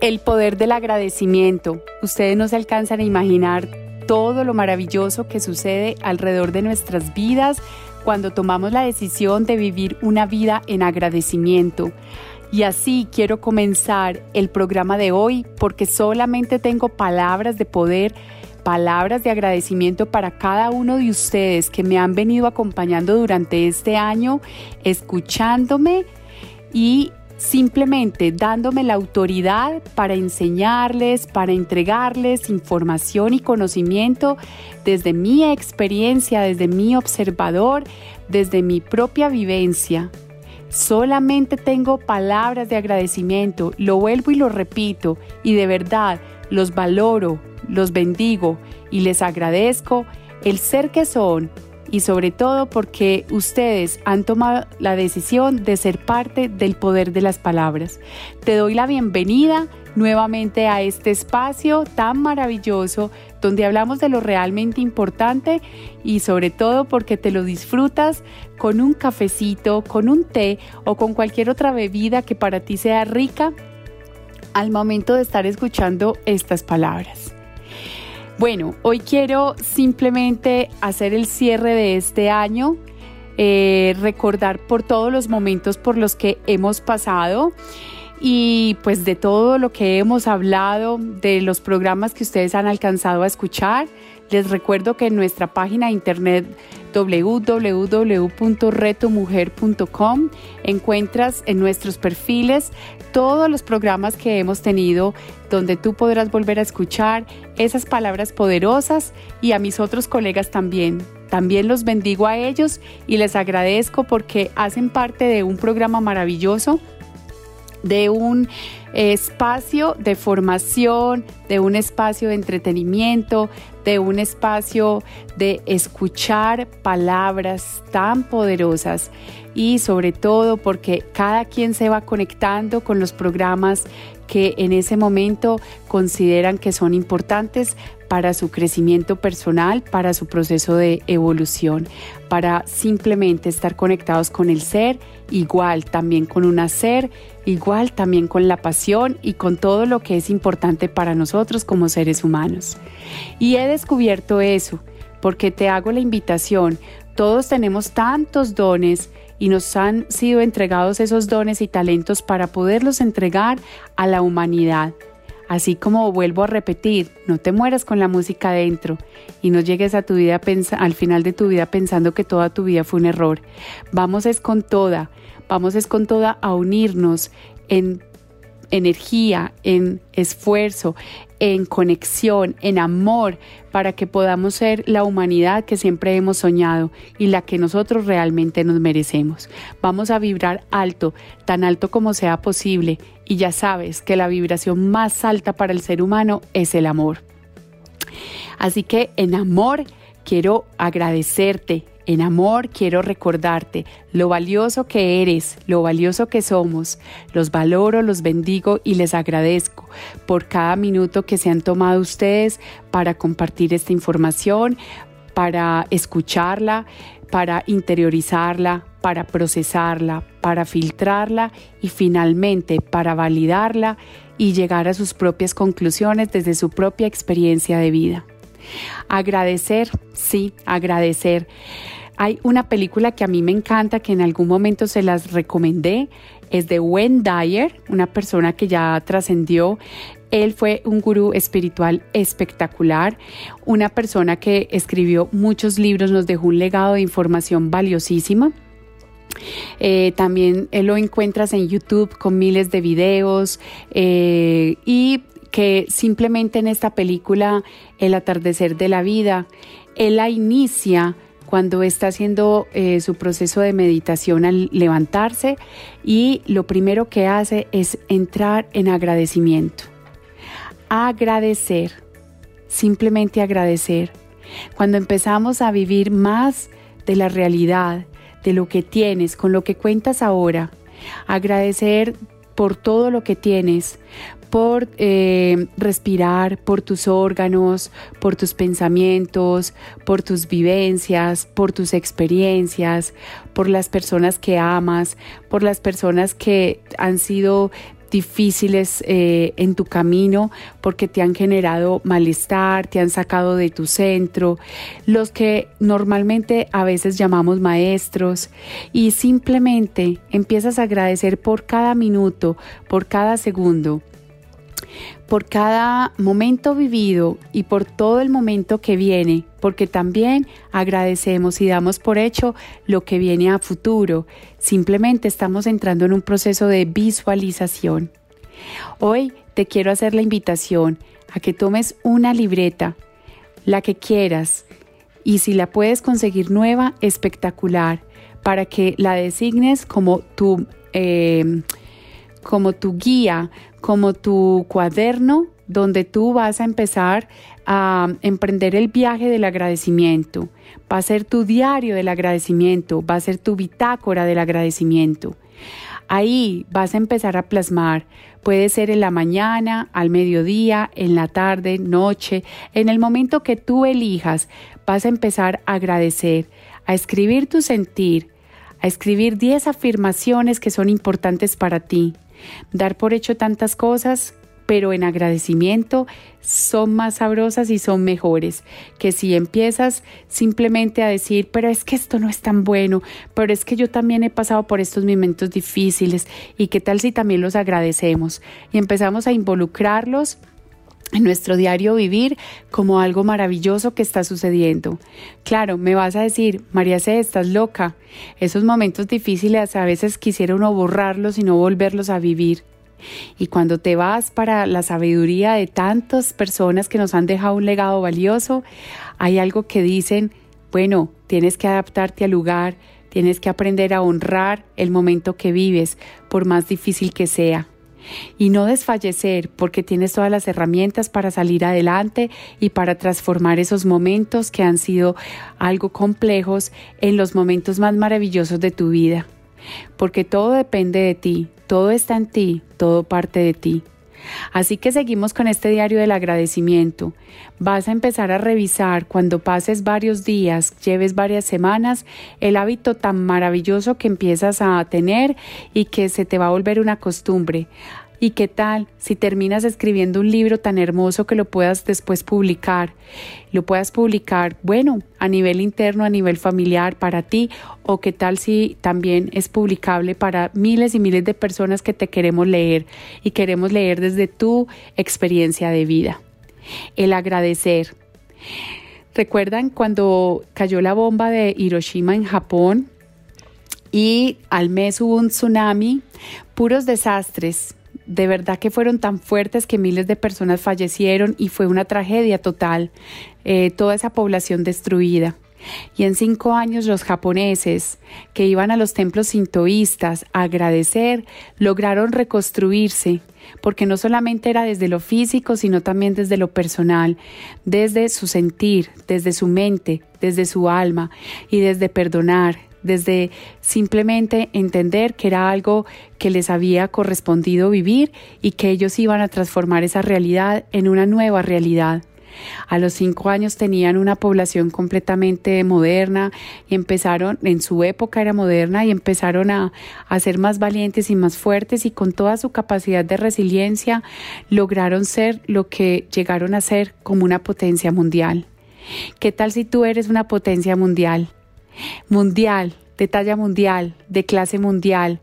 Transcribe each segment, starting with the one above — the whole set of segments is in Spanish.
El poder del agradecimiento. Ustedes no se alcanzan a imaginar todo lo maravilloso que sucede alrededor de nuestras vidas cuando tomamos la decisión de vivir una vida en agradecimiento. Y así quiero comenzar el programa de hoy porque solamente tengo palabras de poder, palabras de agradecimiento para cada uno de ustedes que me han venido acompañando durante este año, escuchándome y simplemente dándome la autoridad para enseñarles, para entregarles información y conocimiento desde mi experiencia, desde mi observador, desde mi propia vivencia. Solamente tengo palabras de agradecimiento, lo vuelvo y lo repito, y de verdad los valoro, los bendigo y les agradezco el ser que son y sobre todo porque ustedes han tomado la decisión de ser parte del poder de las palabras. Te doy la bienvenida nuevamente a este espacio tan maravilloso donde hablamos de lo realmente importante y sobre todo porque te lo disfrutas con un cafecito, con un té o con cualquier otra bebida que para ti sea rica al momento de estar escuchando estas palabras. Bueno, hoy quiero simplemente hacer el cierre de este año, eh, recordar por todos los momentos por los que hemos pasado y pues de todo lo que hemos hablado, de los programas que ustedes han alcanzado a escuchar. Les recuerdo que en nuestra página de internet www.retomujer.com encuentras en nuestros perfiles todos los programas que hemos tenido donde tú podrás volver a escuchar esas palabras poderosas y a mis otros colegas también. También los bendigo a ellos y les agradezco porque hacen parte de un programa maravilloso de un espacio de formación, de un espacio de entretenimiento, de un espacio de escuchar palabras tan poderosas y sobre todo porque cada quien se va conectando con los programas que en ese momento consideran que son importantes para su crecimiento personal, para su proceso de evolución, para simplemente estar conectados con el ser, igual también con un hacer, igual también con la pasión y con todo lo que es importante para nosotros como seres humanos. Y he descubierto eso porque te hago la invitación, todos tenemos tantos dones, y nos han sido entregados esos dones y talentos para poderlos entregar a la humanidad. Así como vuelvo a repetir, no te mueras con la música dentro y no llegues a tu vida al final de tu vida pensando que toda tu vida fue un error. Vamos es con toda, vamos es con toda a unirnos en energía, en esfuerzo, en conexión, en amor, para que podamos ser la humanidad que siempre hemos soñado y la que nosotros realmente nos merecemos. Vamos a vibrar alto, tan alto como sea posible, y ya sabes que la vibración más alta para el ser humano es el amor. Así que en amor quiero agradecerte, en amor quiero recordarte lo valioso que eres, lo valioso que somos. Los valoro, los bendigo y les agradezco por cada minuto que se han tomado ustedes para compartir esta información, para escucharla, para interiorizarla, para procesarla, para filtrarla y finalmente para validarla y llegar a sus propias conclusiones desde su propia experiencia de vida. Agradecer, sí, agradecer. Hay una película que a mí me encanta, que en algún momento se las recomendé, es de Wayne Dyer, una persona que ya trascendió. Él fue un gurú espiritual espectacular, una persona que escribió muchos libros, nos dejó un legado de información valiosísima. Eh, también lo encuentras en YouTube con miles de videos eh, y que simplemente en esta película, El atardecer de la vida, él la inicia cuando está haciendo eh, su proceso de meditación al levantarse y lo primero que hace es entrar en agradecimiento. Agradecer. simplemente agradecer. Cuando empezamos a vivir más de la realidad, de lo que tienes, con lo que cuentas ahora, agradecer por todo lo que tienes, por eh, respirar, por tus órganos, por tus pensamientos, por tus vivencias, por tus experiencias, por las personas que amas, por las personas que han sido difíciles eh, en tu camino porque te han generado malestar, te han sacado de tu centro, los que normalmente a veces llamamos maestros y simplemente empiezas a agradecer por cada minuto, por cada segundo por cada momento vivido y por todo el momento que viene, porque también agradecemos y damos por hecho lo que viene a futuro. Simplemente estamos entrando en un proceso de visualización. Hoy te quiero hacer la invitación a que tomes una libreta, la que quieras, y si la puedes conseguir nueva, espectacular, para que la designes como tu... Eh, como tu guía, como tu cuaderno donde tú vas a empezar a emprender el viaje del agradecimiento. Va a ser tu diario del agradecimiento, va a ser tu bitácora del agradecimiento. Ahí vas a empezar a plasmar. Puede ser en la mañana, al mediodía, en la tarde, noche, en el momento que tú elijas, vas a empezar a agradecer, a escribir tu sentir, a escribir 10 afirmaciones que son importantes para ti, Dar por hecho tantas cosas, pero en agradecimiento son más sabrosas y son mejores. Que si empiezas simplemente a decir, pero es que esto no es tan bueno, pero es que yo también he pasado por estos momentos difíciles y qué tal si también los agradecemos y empezamos a involucrarlos en nuestro diario vivir como algo maravilloso que está sucediendo. Claro, me vas a decir, María C, estás loca. Esos momentos difíciles a veces quisiera uno borrarlos y no volverlos a vivir. Y cuando te vas para la sabiduría de tantas personas que nos han dejado un legado valioso, hay algo que dicen, bueno, tienes que adaptarte al lugar, tienes que aprender a honrar el momento que vives, por más difícil que sea y no desfallecer porque tienes todas las herramientas para salir adelante y para transformar esos momentos que han sido algo complejos en los momentos más maravillosos de tu vida. Porque todo depende de ti, todo está en ti, todo parte de ti. Así que seguimos con este diario del agradecimiento. Vas a empezar a revisar cuando pases varios días, lleves varias semanas, el hábito tan maravilloso que empiezas a tener y que se te va a volver una costumbre. ¿Y qué tal si terminas escribiendo un libro tan hermoso que lo puedas después publicar? Lo puedas publicar, bueno, a nivel interno, a nivel familiar, para ti, o qué tal si también es publicable para miles y miles de personas que te queremos leer y queremos leer desde tu experiencia de vida. El agradecer. ¿Recuerdan cuando cayó la bomba de Hiroshima en Japón? Y al mes hubo un tsunami, puros desastres, de verdad que fueron tan fuertes que miles de personas fallecieron y fue una tragedia total, eh, toda esa población destruida. Y en cinco años los japoneses que iban a los templos sintoístas a agradecer lograron reconstruirse, porque no solamente era desde lo físico, sino también desde lo personal, desde su sentir, desde su mente, desde su alma y desde perdonar, desde simplemente entender que era algo que les había correspondido vivir y que ellos iban a transformar esa realidad en una nueva realidad. A los cinco años tenían una población completamente moderna y empezaron, en su época era moderna y empezaron a, a, ser más valientes y más fuertes y con toda su capacidad de resiliencia lograron ser lo que llegaron a ser como una potencia mundial. ¿Qué tal si tú eres una potencia mundial? Mundial, de talla mundial, de clase mundial,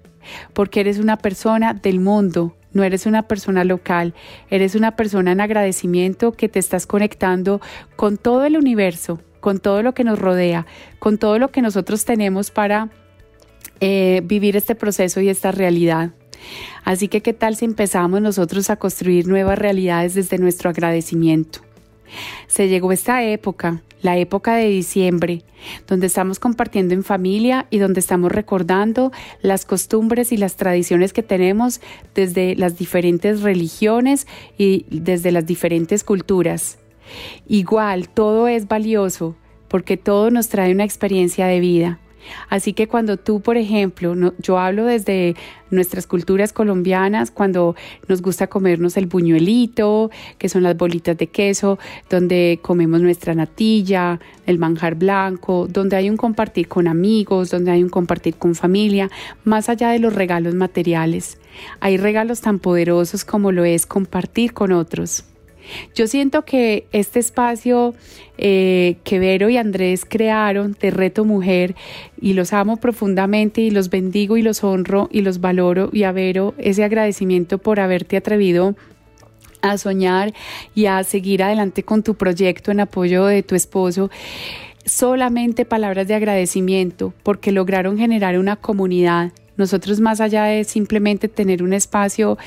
porque eres una persona del mundo, no eres una persona local, eres una persona en agradecimiento que te estás conectando con todo el universo, con todo lo que nos rodea, con todo lo que nosotros tenemos para eh, vivir este proceso y esta realidad. Así que, ¿qué tal si empezamos nosotros a construir nuevas realidades desde nuestro agradecimiento? Se llegó esta época, la época de diciembre, donde estamos compartiendo en familia y donde estamos recordando las costumbres y las tradiciones que tenemos desde las diferentes religiones y desde las diferentes culturas. Igual, todo es valioso porque todo nos trae una experiencia de vida. Así que cuando tú, por ejemplo, yo hablo desde nuestras culturas colombianas, cuando nos gusta comernos el buñuelito, que son las bolitas de queso, donde comemos nuestra natilla, el manjar blanco, donde hay un compartir con amigos, donde hay un compartir con familia, más allá de los regalos materiales. Hay regalos tan poderosos como lo es compartir con otros. Yo siento que este espacio eh, que Vero y Andrés crearon de Reto Mujer y los amo profundamente y los bendigo y los honro y los valoro y a Vero ese agradecimiento por haberte atrevido a soñar y a seguir adelante con tu proyecto en apoyo de tu esposo. Solamente palabras de agradecimiento porque lograron generar una comunidad nosotros más allá de simplemente tener un espacio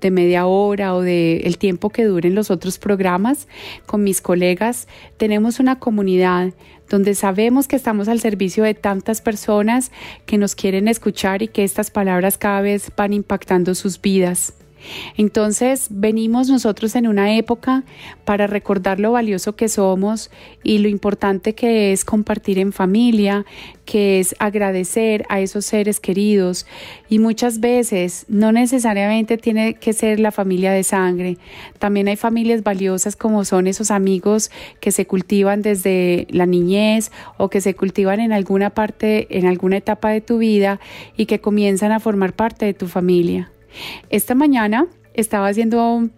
de media hora o de el tiempo que duren los otros programas con mis colegas, tenemos una comunidad donde sabemos que estamos al servicio de tantas personas que nos quieren escuchar y que estas palabras cada vez van impactando sus vidas. Entonces venimos nosotros en una época para recordar lo valioso que somos y lo importante que es compartir en familia, que es agradecer a esos seres queridos y muchas veces no necesariamente tiene que ser la familia de sangre, también hay familias valiosas como son esos amigos que se cultivan desde la niñez o que se cultivan en alguna parte, en alguna etapa de tu vida y que comienzan a formar parte de tu familia. Esta mañana estaba haciendo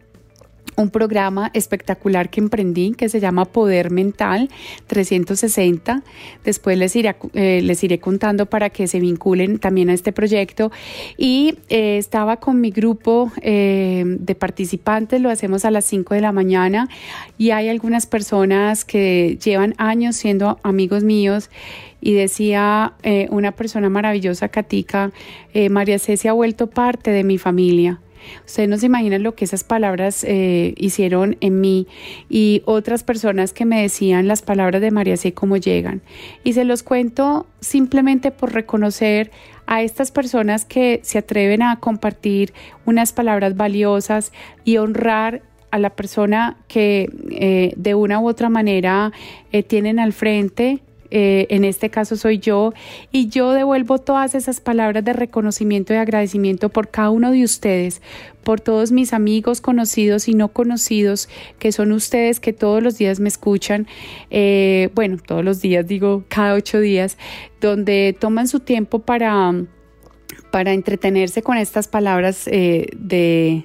un programa espectacular que emprendí que se llama Poder Mental 360. Después les iré, eh, les iré contando para que se vinculen también a este proyecto. Y eh, estaba con mi grupo eh, de participantes, lo hacemos a las 5 de la mañana y hay algunas personas que llevan años siendo amigos míos y decía una persona maravillosa, Katica, María Ceci ha vuelto parte de mi familia. Ustedes no se imaginan lo que esas palabras eh, hicieron en mí y otras personas que me decían las palabras de María C. cómo llegan. Y se los cuento simplemente por reconocer a estas personas que se atreven a compartir unas palabras valiosas y honrar a la persona que eh, de una u otra manera eh, tienen al frente eh, en este caso soy yo, y yo devuelvo todas esas palabras de reconocimiento y agradecimiento por cada uno de ustedes, por todos mis amigos conocidos y no conocidos, que son ustedes que todos los días me escuchan, eh, bueno, todos los días digo cada ocho días, donde toman su tiempo para, para entretenerse con estas palabras eh, de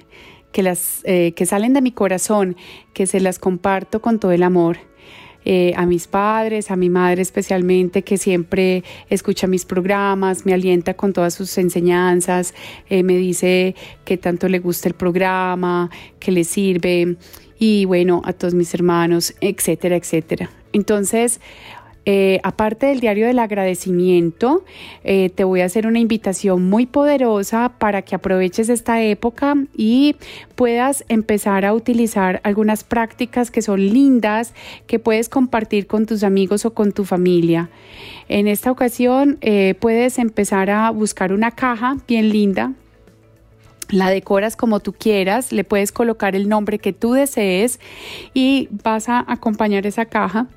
que las que salen de mi corazón, que se las comparto con todo el amor. Eh, a mis padres, a mi madre especialmente, que siempre escucha mis programas, me alienta con todas sus enseñanzas, eh, me dice que tanto le gusta el programa, que le sirve, y bueno, a todos mis hermanos, etcétera, etcétera. Entonces, eh, aparte del diario del agradecimiento, eh, te voy a hacer una invitación muy poderosa para que aproveches esta época y puedas empezar a utilizar algunas prácticas que son lindas, que puedes compartir con tus amigos o con tu familia. En esta ocasión eh, puedes empezar a buscar una caja bien linda, la decoras como tú quieras, le puedes colocar el nombre que tú desees y vas a acompañar esa caja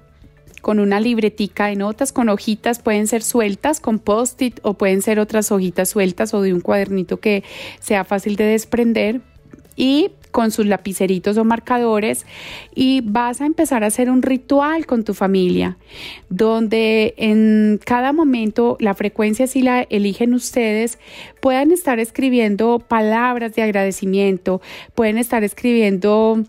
con una libretica de notas, con hojitas, pueden ser sueltas, con post-it o pueden ser otras hojitas sueltas o de un cuadernito que sea fácil de desprender y con sus lapiceritos o marcadores. Y vas a empezar a hacer un ritual con tu familia, donde en cada momento la frecuencia si la eligen ustedes, puedan estar escribiendo palabras de agradecimiento, pueden estar escribiendo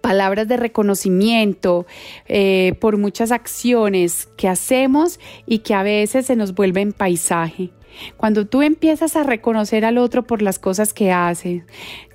palabras de reconocimiento eh, por muchas acciones que hacemos y que a veces se nos vuelven paisaje. Cuando tú empiezas a reconocer al otro por las cosas que hace,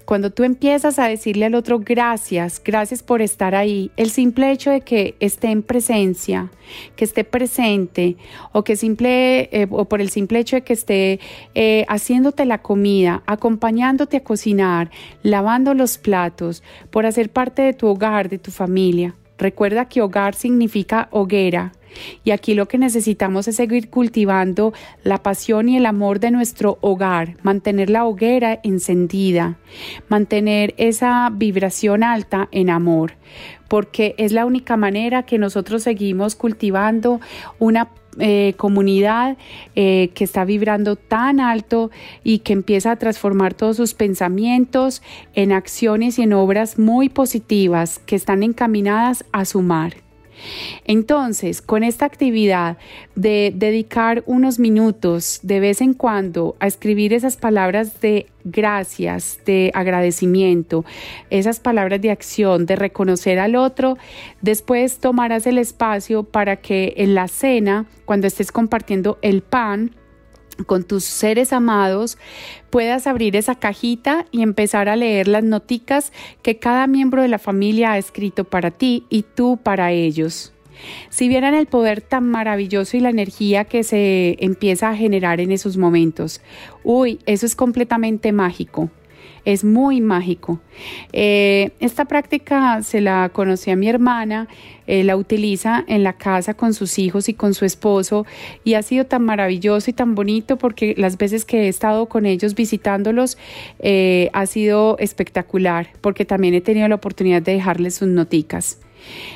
cuando tú empiezas a decirle al otro gracias, gracias por estar ahí, el simple hecho de que esté en presencia, que esté presente o que simple eh, o por el simple hecho de que esté eh, haciéndote la comida, acompañándote a cocinar, lavando los platos, por hacer parte de tu hogar, de tu familia. Recuerda que hogar significa hoguera Y aquí lo que necesitamos es seguir cultivando la pasión y el amor de nuestro hogar, mantener la hoguera encendida, mantener esa vibración alta en amor, porque es la única manera que nosotros seguimos cultivando una eh, comunidad eh, que está vibrando tan alto y que empieza a transformar todos sus pensamientos en acciones y en obras muy positivas que están encaminadas a sumar. Entonces, con esta actividad de dedicar unos minutos de vez en cuando a escribir esas palabras de gracias, de agradecimiento, esas palabras de acción, de reconocer al otro, después tomarás el espacio para que en la cena, cuando estés compartiendo el pan, con tus seres amados, puedas abrir esa cajita y empezar a leer las noticas que cada miembro de la familia ha escrito para ti y tú para ellos. Si vieran el poder tan maravilloso y la energía que se empieza a generar en esos momentos, uy, eso es completamente mágico es muy mágico. Eh, esta práctica se la conocí a mi hermana, eh, la utiliza en la casa con sus hijos y con su esposo y ha sido tan maravilloso y tan bonito porque las veces que he estado con ellos visitándolos eh, ha sido espectacular porque también he tenido la oportunidad de dejarles sus noticas.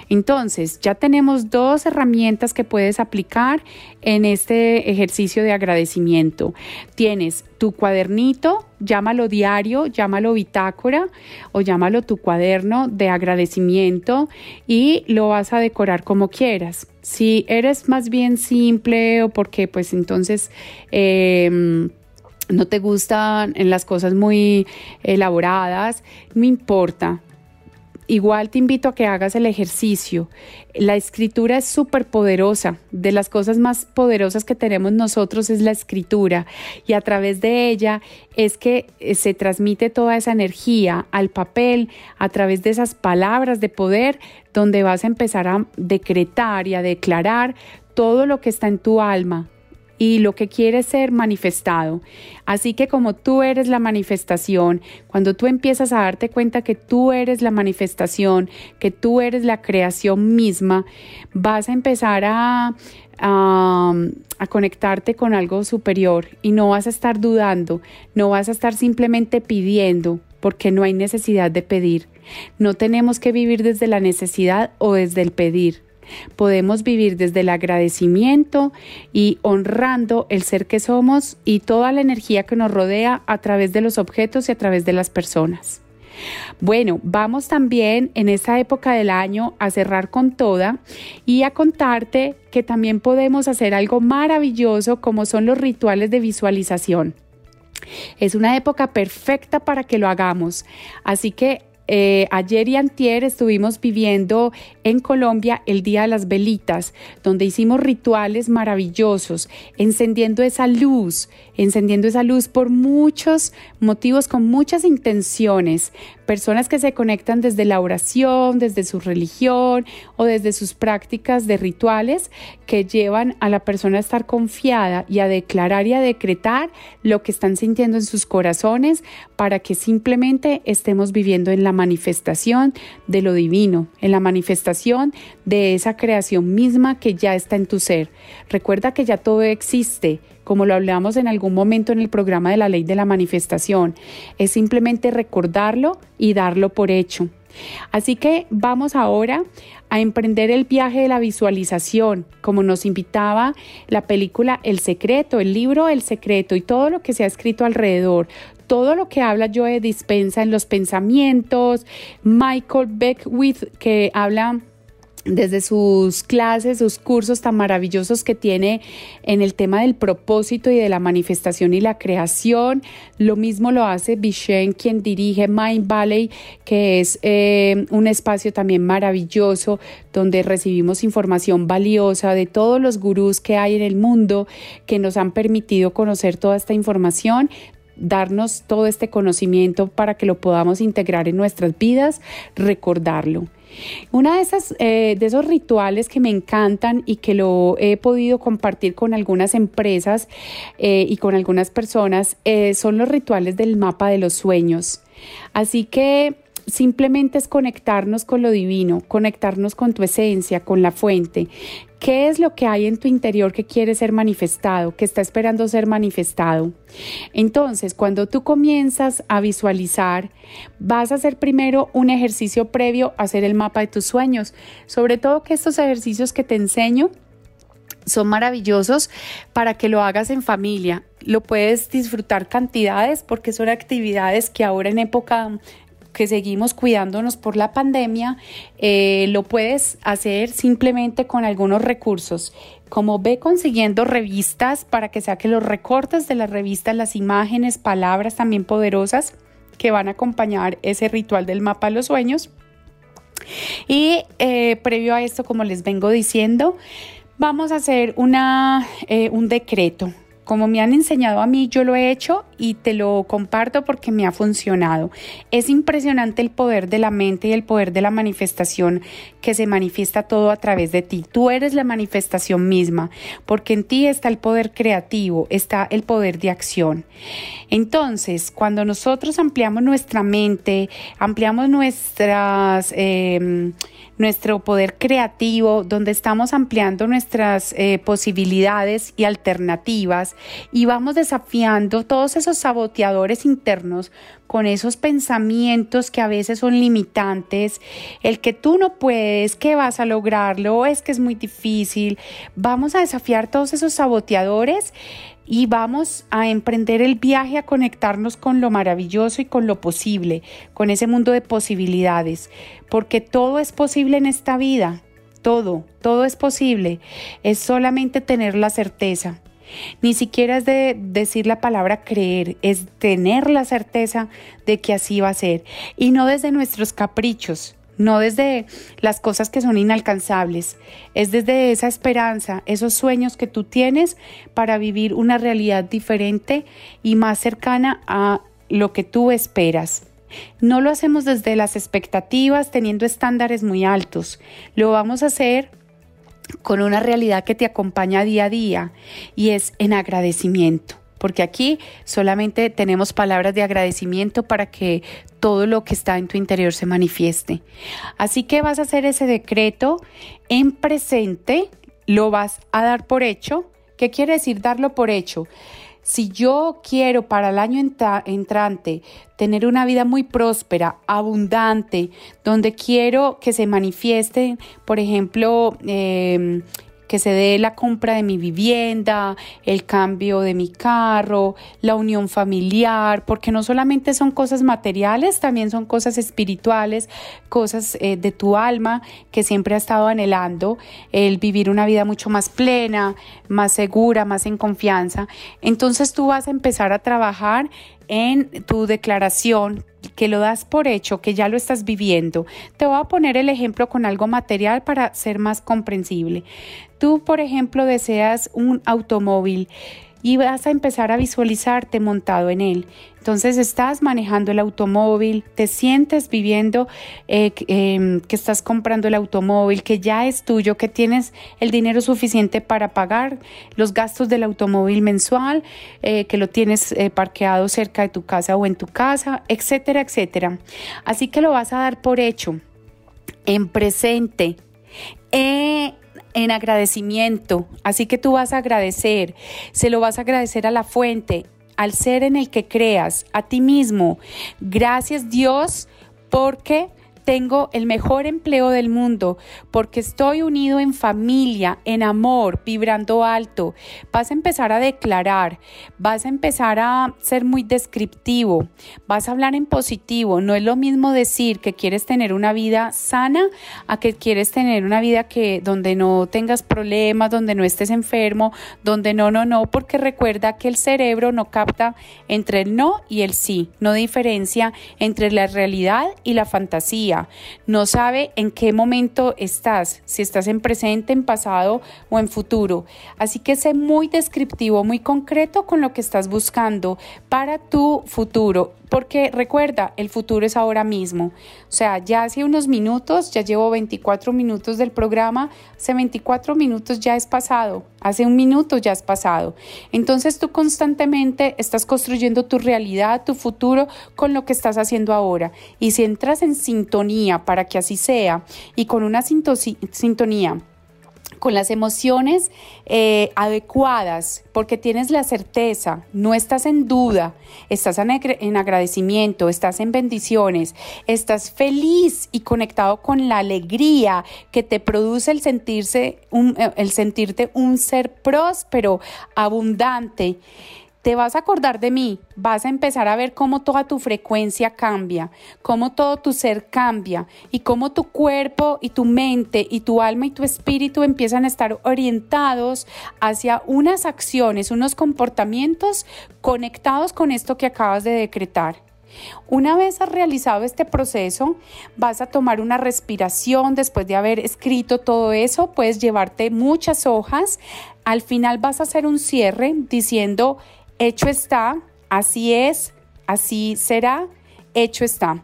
Entonces, ya tenemos dos herramientas que puedes aplicar en este ejercicio de agradecimiento. Tienes tu cuadernito, llámalo diario, llámalo bitácora o llámalo tu cuaderno de agradecimiento y lo vas a decorar como quieras. Si eres más bien simple o porque pues entonces... Em, no te gustan las cosas muy elaboradas, no importa. Igual te invito a que hagas el ejercicio. La escritura es súper poderosa. De las cosas más poderosas que tenemos nosotros es la escritura. Y a través de ella es que eh, se transmite toda esa energía al papel a través de esas palabras de poder donde vas a empezar a decretar y a declarar todo lo que está en tu alma, y lo que quiere ser manifestado. Así que como tú eres la manifestación, cuando tú empiezas a darte cuenta que tú eres la manifestación, que tú eres la creación misma, vas a empezar a, a, a, conectarte con algo superior y no vas a estar dudando, no vas a estar simplemente pidiendo, porque no hay necesidad de pedir. No tenemos que vivir desde la necesidad o desde el pedir. Podemos vivir desde el agradecimiento y honrando el ser que somos y toda la energía que nos rodea a través de los objetos y a través de las personas. Bueno, vamos también en esta época del año a cerrar con toda y a contarte que también podemos hacer algo maravilloso como son los rituales de visualización. Es una época perfecta para que lo hagamos, así que eh, ayer y antier estuvimos viviendo en Colombia el Día de las Velitas, donde hicimos rituales maravillosos, encendiendo esa luz, encendiendo esa luz por muchos motivos, con muchas intenciones. Personas que se conectan desde la oración, desde su religión o desde sus prácticas de rituales que llevan a la persona a estar confiada y a declarar y a decretar lo que están sintiendo en sus corazones para que simplemente estemos viviendo en la manifestación de lo divino, en la manifestación de esa creación misma que ya está en tu ser. Recuerda que ya todo existe, como lo hablamos en algún momento en el programa de la ley de la manifestación. Es simplemente recordarlo y darlo por hecho. Así que vamos ahora a emprender el viaje de la visualización, como nos invitaba la película El Secreto, el libro El Secreto y todo lo que se ha escrito alrededor, todo lo que habla Joe Dispensa en los pensamientos, Michael Beckwith que habla desde sus clases, sus cursos tan maravillosos que tiene en el tema del propósito y de la manifestación y la creación. Lo mismo lo hace Vishen, quien dirige Mind Valley, que es eh, un espacio también maravilloso donde recibimos información valiosa de todos los gurús que hay en el mundo que nos han permitido conocer toda esta información, darnos todo este conocimiento para que lo podamos integrar en nuestras vidas, recordarlo. Una de esas eh, de esos rituales que me encantan y que lo he podido compartir con algunas empresas eh, y con algunas personas eh, son los rituales del mapa de los sueños. Así que simplemente es conectarnos con lo divino, conectarnos con tu esencia, con la fuente, ¿Qué es lo que hay en tu interior que quiere ser manifestado, que está esperando ser manifestado? Entonces, cuando tú comienzas a visualizar, vas a hacer primero un ejercicio previo a hacer el mapa de tus sueños. Sobre todo que estos ejercicios que te enseño son maravillosos para que lo hagas en familia. Lo puedes disfrutar cantidades porque son actividades que ahora en época que seguimos cuidándonos por la pandemia, eh, lo puedes hacer simplemente con algunos recursos, como ve consiguiendo revistas para que saque los recortes de las revistas, las imágenes, palabras también poderosas que van a acompañar ese ritual del mapa de los sueños. Y eh, previo a esto, como les vengo diciendo, vamos a hacer una, eh, un decreto como me han enseñado a mí, yo lo he hecho y te lo comparto porque me ha funcionado. Es impresionante el poder de la mente y el poder de la manifestación que se manifiesta todo a través de ti. Tú eres la manifestación misma, porque en ti está el poder creativo, está el poder de acción. Entonces, cuando nosotros ampliamos nuestra mente, ampliamos nuestras... Eh, nuestro poder creativo, donde estamos ampliando nuestras eh, posibilidades y alternativas y vamos desafiando todos esos saboteadores internos con esos pensamientos que a veces son limitantes, el que tú no puedes, que vas a lograrlo, es que es muy difícil. Vamos a desafiar todos esos saboteadores y vamos a emprender el viaje a conectarnos con lo maravilloso y con lo posible, con ese mundo de posibilidades, porque todo es posible en esta vida, todo, todo es posible, es solamente tener la certeza. Ni siquiera es de decir la palabra creer, es tener la certeza de que así va a ser y no desde nuestros caprichos, no desde las cosas que son inalcanzables, es desde esa esperanza, esos sueños que tú tienes para vivir una realidad diferente y más cercana a lo que tú esperas. No lo hacemos desde las expectativas teniendo estándares muy altos, lo vamos a hacer con una realidad que te acompaña día a día y es en agradecimiento porque aquí solamente tenemos palabras de agradecimiento para que todo lo que está en tu interior se manifieste. Así que vas a hacer ese decreto en presente, lo vas a dar por hecho. ¿Qué quiere decir darlo por hecho? Si yo quiero para el año entrante tener una vida muy próspera, abundante, donde quiero que se manifieste, por ejemplo, eh, que se dé la compra de mi vivienda, el cambio de mi carro, la unión familiar, porque no solamente son cosas materiales, también son cosas espirituales, cosas eh, de tu alma que siempre ha estado anhelando, el vivir una vida mucho más plena, más segura, más en confianza. Entonces tú vas a empezar a trabajar en tu declaración que lo das por hecho, que ya lo estás viviendo. Te voy a poner el ejemplo con algo material para ser más comprensible. Tú, por ejemplo, deseas un automóvil y vas a empezar a visualizarte montado en él. Entonces estás manejando el automóvil, te sientes viviendo eh, em, que estás comprando el automóvil, que ya es tuyo, que tienes el dinero suficiente para pagar los gastos del automóvil mensual, eh, que lo tienes eh, parqueado cerca de tu casa o en tu casa, etcétera, etcétera. Así que lo vas a dar por hecho, en presente en agradecimiento. Así que tú vas a agradecer, se lo vas a agradecer a la fuente, al ser en el que creas, a ti mismo. Gracias Dios porque tengo el mejor empleo del mundo porque estoy unido en familia, en amor, vibrando alto. Vas a empezar a declarar, vas a empezar a ser muy descriptivo, vas a hablar en positivo. No es lo mismo decir que quieres tener una vida sana a que quieres tener una vida que donde no tengas problemas, donde no estés enfermo, donde no, no, no, porque recuerda que el cerebro no capta entre el no y el sí, no diferencia entre la realidad y la fantasía no sabe en qué momento estás, si estás en presente, en pasado o en futuro. Así que sé muy descriptivo, muy concreto con lo que estás buscando para tu futuro porque recuerda, el futuro es ahora mismo. O sea, ya hace unos minutos, ya llevo 24 minutos del programa, hace 24 minutos ya es pasado, hace un minuto ya es pasado. Entonces tú constantemente estás construyendo tu realidad, tu futuro con lo que estás haciendo ahora. Y si entras en sintonía para que así sea y con una sintonía con las emociones eh, adecuadas, porque tienes la certeza, no estás en duda, estás en, agradecimiento, estás en bendiciones, estás feliz y conectado con la alegría que te produce el sentirse eh, el sentirte un ser próspero, abundante te vas a acordar de mí, vas a empezar a ver cómo toda tu frecuencia cambia, cómo todo tu ser cambia y cómo tu cuerpo y tu mente y tu alma y tu espíritu empiezan a estar orientados hacia unas acciones, unos comportamientos conectados con esto que acabas de decretar. Una vez has realizado este proceso, vas a tomar una respiración después de haber escrito todo eso, puedes llevarte muchas hojas, al final vas a hacer un cierre diciendo, hecho está, así es, así será, hecho está.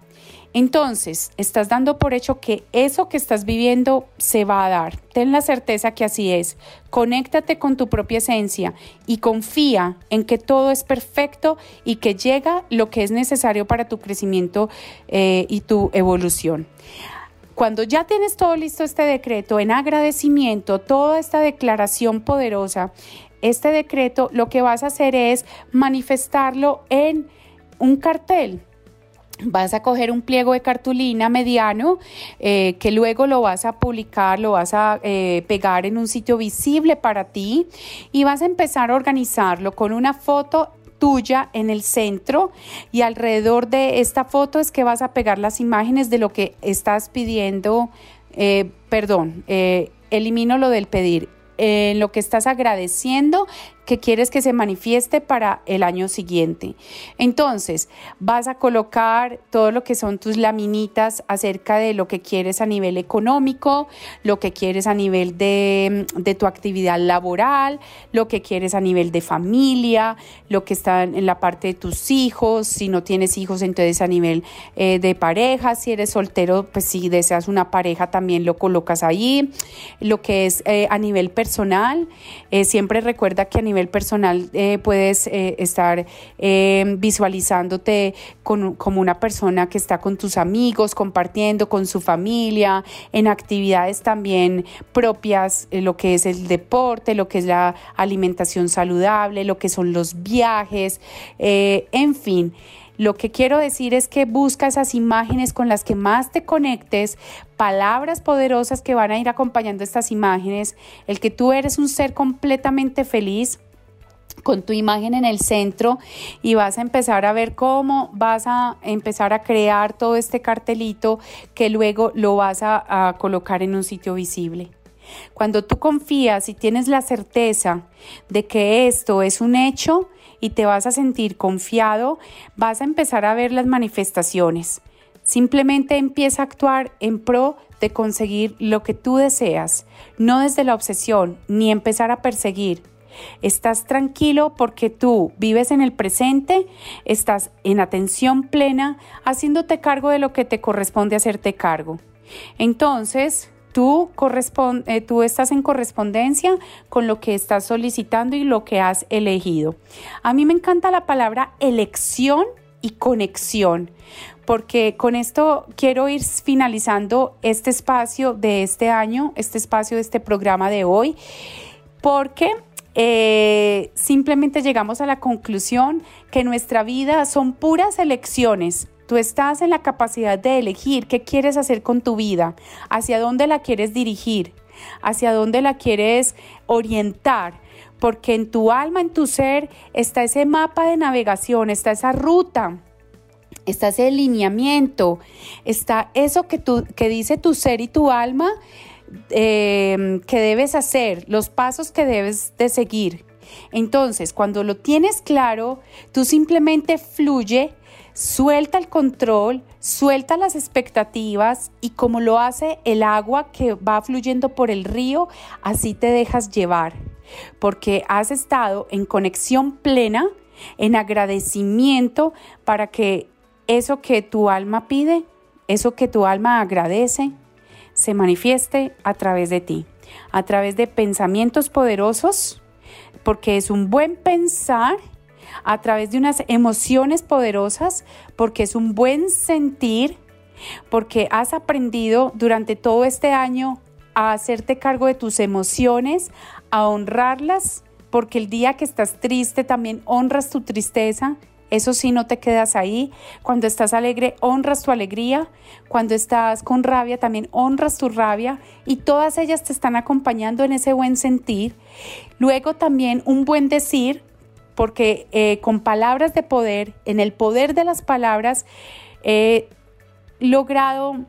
Entonces, estás dando por hecho que eso que estás viviendo se va a dar. Ten la certeza que así es. Conéctate con tu propia esencia y confía en que todo es perfecto y que llega lo que es necesario para tu crecimiento eh, y tu evolución. Cuando ya tienes todo listo este decreto en agradecimiento, toda esta declaración poderosa, este decreto lo que vas a hacer es manifestarlo en un cartel. Vas a coger un pliego de cartulina mediano eh, que luego lo vas a publicar, lo vas a eh, pegar en un sitio visible para ti y vas a empezar a organizarlo con una foto tuya en el centro y alrededor de esta foto es que vas a pegar las imágenes de lo que estás pidiendo, eh, perdón, elimino lo del pedir, lo que estás agradeciendo que quieres que se manifieste para el año siguiente. Entonces, vas a colocar todo lo que son tus laminitas acerca de lo que quieres a nivel económico, lo que quieres a nivel de, tu actividad laboral, lo que quieres a nivel de familia, lo que está en la parte de tus hijos, si no tienes hijos, entonces a nivel eh, de pareja, si eres soltero, pues si deseas una pareja, también lo colocas ahí, lo que es eh, a nivel personal, eh, siempre recuerda que a nivel personal eh, puedes eh, estar eh, visualizándote como una persona que está con tus amigos, compartiendo con su familia, en actividades también propias, lo que es el deporte, lo que es la alimentación saludable, lo que son los viajes, en fin. Lo que quiero decir es que busca esas imágenes con las que más te conectes, palabras poderosas que van a ir acompañando estas imágenes, el que tú eres un ser completamente feliz, con tu imagen en el centro y vas a empezar a ver cómo vas a empezar a crear todo este cartelito que luego lo vas a, a, colocar en un sitio visible. Cuando tú confías y tienes la certeza de que esto es un hecho y te vas a sentir confiado, vas a empezar a ver las manifestaciones. Simplemente empieza a actuar en pro de conseguir lo que tú deseas, no desde la obsesión ni empezar a perseguir, Estás tranquilo porque tú vives en el presente, estás en atención plena, haciéndote cargo de lo que te corresponde hacerte cargo. Entonces, tú, eh, tú estás en correspondencia con lo que estás solicitando y lo que has elegido. A mí me encanta la palabra elección y conexión, porque con esto quiero ir finalizando este espacio de este año, este espacio de este programa de hoy, porque eh, simplemente llegamos a la conclusión que nuestra vida son puras elecciones. Tú estás en la capacidad de elegir qué quieres hacer con tu vida, hacia dónde la quieres dirigir, hacia dónde la quieres orientar, porque en tu alma, en tu ser, está ese mapa de navegación, está esa ruta está ese lineamiento, está eso que, que dice tu ser y tu alma eh, que debes hacer, los pasos que debes de seguir. Entonces, cuando lo tienes claro, tú simplemente fluye, suelta el control, suelta las expectativas y como lo hace el agua que va fluyendo por el río, así te dejas llevar, porque has estado en conexión plena, en agradecimiento para que eso que tu alma pide, eso que tu alma agradece, se manifieste a través de ti, a través de pensamientos poderosos, porque es un buen pensar, a través de unas emociones poderosas, porque es un buen sentir, porque has aprendido durante todo este año a hacerte cargo de tus emociones, a honrarlas, porque el día que estás triste también honras tu tristeza. Eso sí, no te quedas ahí. Cuando estás alegre, honras tu alegría. Cuando estás con rabia, también honras tu rabia. Y todas ellas te están acompañando en ese buen sentir. Luego también un buen decir, porque eh, con palabras de poder, en el poder de las palabras, he logrado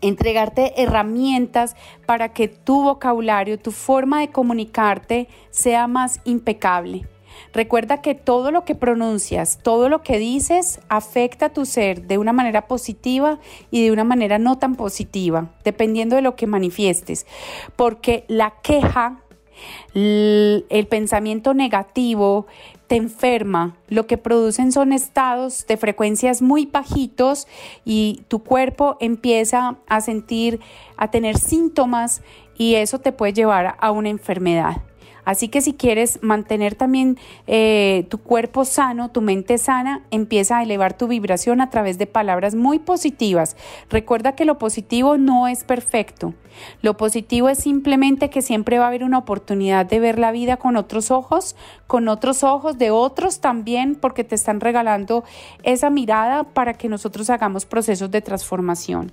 entregarte herramientas para que tu vocabulario, tu forma de comunicarte sea más impecable. Recuerda que todo lo que pronuncias, todo lo que dices afecta a tu ser de una manera positiva y de una manera no tan positiva, dependiendo de lo que manifiestes. Porque la queja, el pensamiento negativo, te enferma. Lo que producen son estados de frecuencias muy bajitos y tu cuerpo empieza a sentir, a tener síntomas y eso te puede llevar a una enfermedad. Así que si quieres mantener también eh, tu cuerpo sano, tu mente sana, empieza a elevar tu vibración a través de palabras muy positivas. Recuerda que lo positivo no es perfecto. Lo positivo es simplemente que siempre va a haber una oportunidad de ver la vida con otros ojos, con otros ojos de otros también, porque te están regalando esa mirada para que nosotros hagamos procesos de transformación.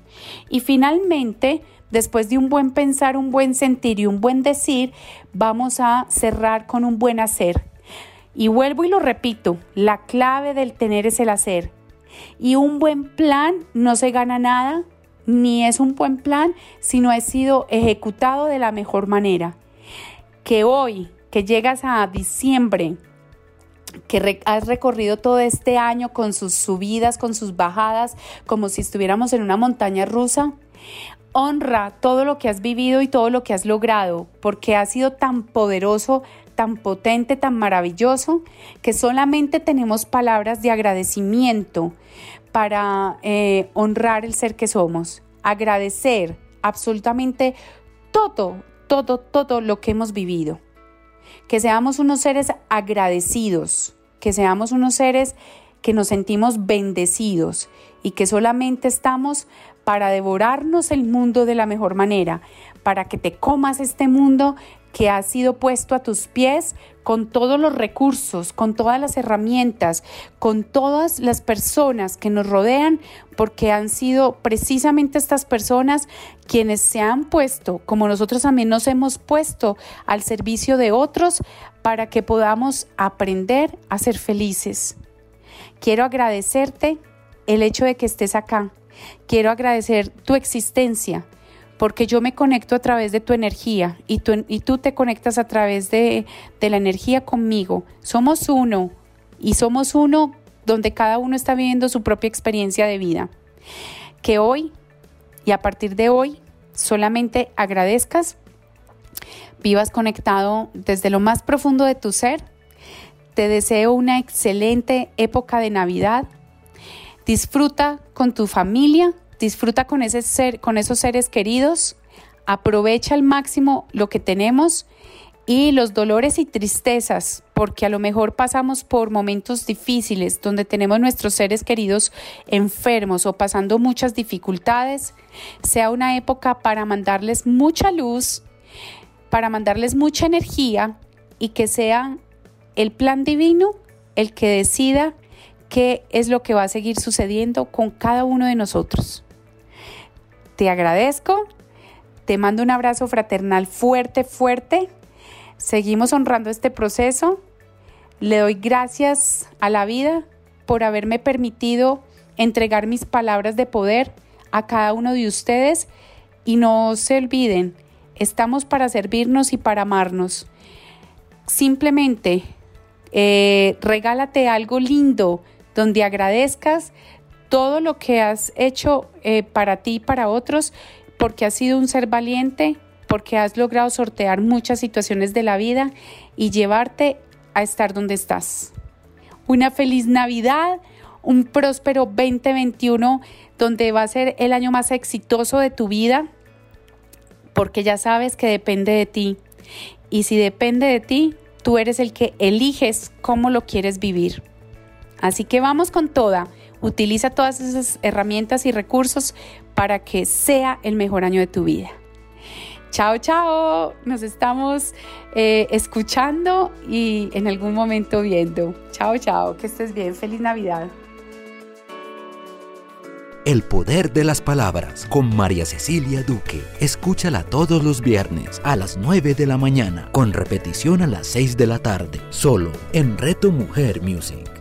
Y finalmente, Después de un buen pensar, un buen sentir y un buen decir, vamos a cerrar con un buen hacer. Y vuelvo y lo repito, la clave del tener es el hacer. Y un buen plan no se gana nada, ni es un buen plan si no ha sido ejecutado de la mejor manera. Que hoy, que llegas a diciembre, que has recorrido todo este año con sus subidas, con sus bajadas, como si estuviéramos en una montaña rusa, Honra todo lo que has vivido y todo lo que has logrado, porque has sido tan poderoso, tan potente, tan maravilloso, que solamente tenemos palabras de agradecimiento para eh, honrar el ser que somos. Agradecer absolutamente todo, todo, todo lo que hemos vivido. Que seamos unos seres agradecidos, que seamos unos seres que nos sentimos bendecidos y que solamente estamos para devorarnos el mundo de la mejor manera, para que te comas este mundo que ha sido puesto a tus pies con todos los recursos, con todas las herramientas, con todas las personas que nos rodean, porque han sido precisamente estas personas quienes se han puesto, como nosotros también nos hemos puesto al servicio de otros, para que podamos aprender a ser felices. Quiero agradecerte el hecho de que estés acá Quiero agradecer tu existencia porque yo me conecto a través de tu energía y tú, te conectas a través de, de la energía conmigo. Somos uno y somos uno donde cada uno está viviendo su propia experiencia de vida. Que hoy y a partir de hoy solamente agradezcas, vivas conectado desde lo más profundo de tu ser. Te deseo una excelente época de Navidad Disfruta con tu familia, disfruta con, ese ser, con esos seres queridos, aprovecha al máximo lo que tenemos y los dolores y tristezas, porque a lo mejor pasamos por momentos difíciles donde tenemos nuestros seres queridos enfermos o pasando muchas dificultades, sea una época para mandarles mucha luz, para mandarles mucha energía y que sea el plan divino el que decida qué es lo que va a seguir sucediendo con cada uno de nosotros. Te agradezco, te mando un abrazo fraternal fuerte, fuerte. Seguimos honrando este proceso. Le doy gracias a la vida por haberme permitido entregar mis palabras de poder a cada uno de ustedes y no se olviden, estamos para servirnos y para amarnos. Simplemente eh, regálate algo lindo donde agradezcas todo lo que has hecho eh, para ti y para otros, porque has sido un ser valiente, porque has logrado sortear muchas situaciones de la vida y llevarte a estar donde estás. Una feliz Navidad, un próspero 2021 donde va a ser el año más exitoso de tu vida, porque ya sabes que depende de ti. Y si depende de ti, tú eres el que eliges cómo lo quieres vivir. Así que vamos con toda. Utiliza todas esas herramientas y recursos para que sea el mejor año de tu vida. Chao, chao. Nos estamos eh, escuchando y en algún momento viendo. Chao, chao. Que estés bien. Feliz Navidad. El poder de las palabras con María Cecilia Duque. Escúchala todos los viernes a las 9 de la mañana con repetición a las 6 de la tarde, solo en Reto Mujer Music.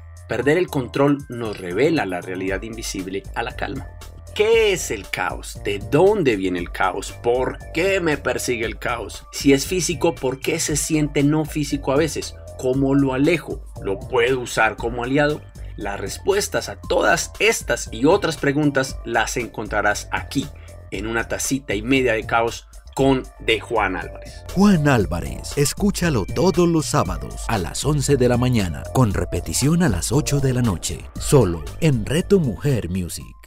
Perder el control nos revela la realidad invisible a la calma. ¿Qué es el caos? ¿De dónde viene el caos? ¿Por qué me persigue el caos? Si es físico, ¿por qué se siente no físico a veces? ¿Cómo lo alejo? ¿Lo puedo usar como aliado? Las respuestas a todas estas y otras preguntas las encontrarás aquí, en una tacita y media de caos de Juan Álvarez. Juan Álvarez, escúchalo todos los sábados a las 11 de la mañana, con repetición a las 8 de la noche, solo en Reto Mujer Music.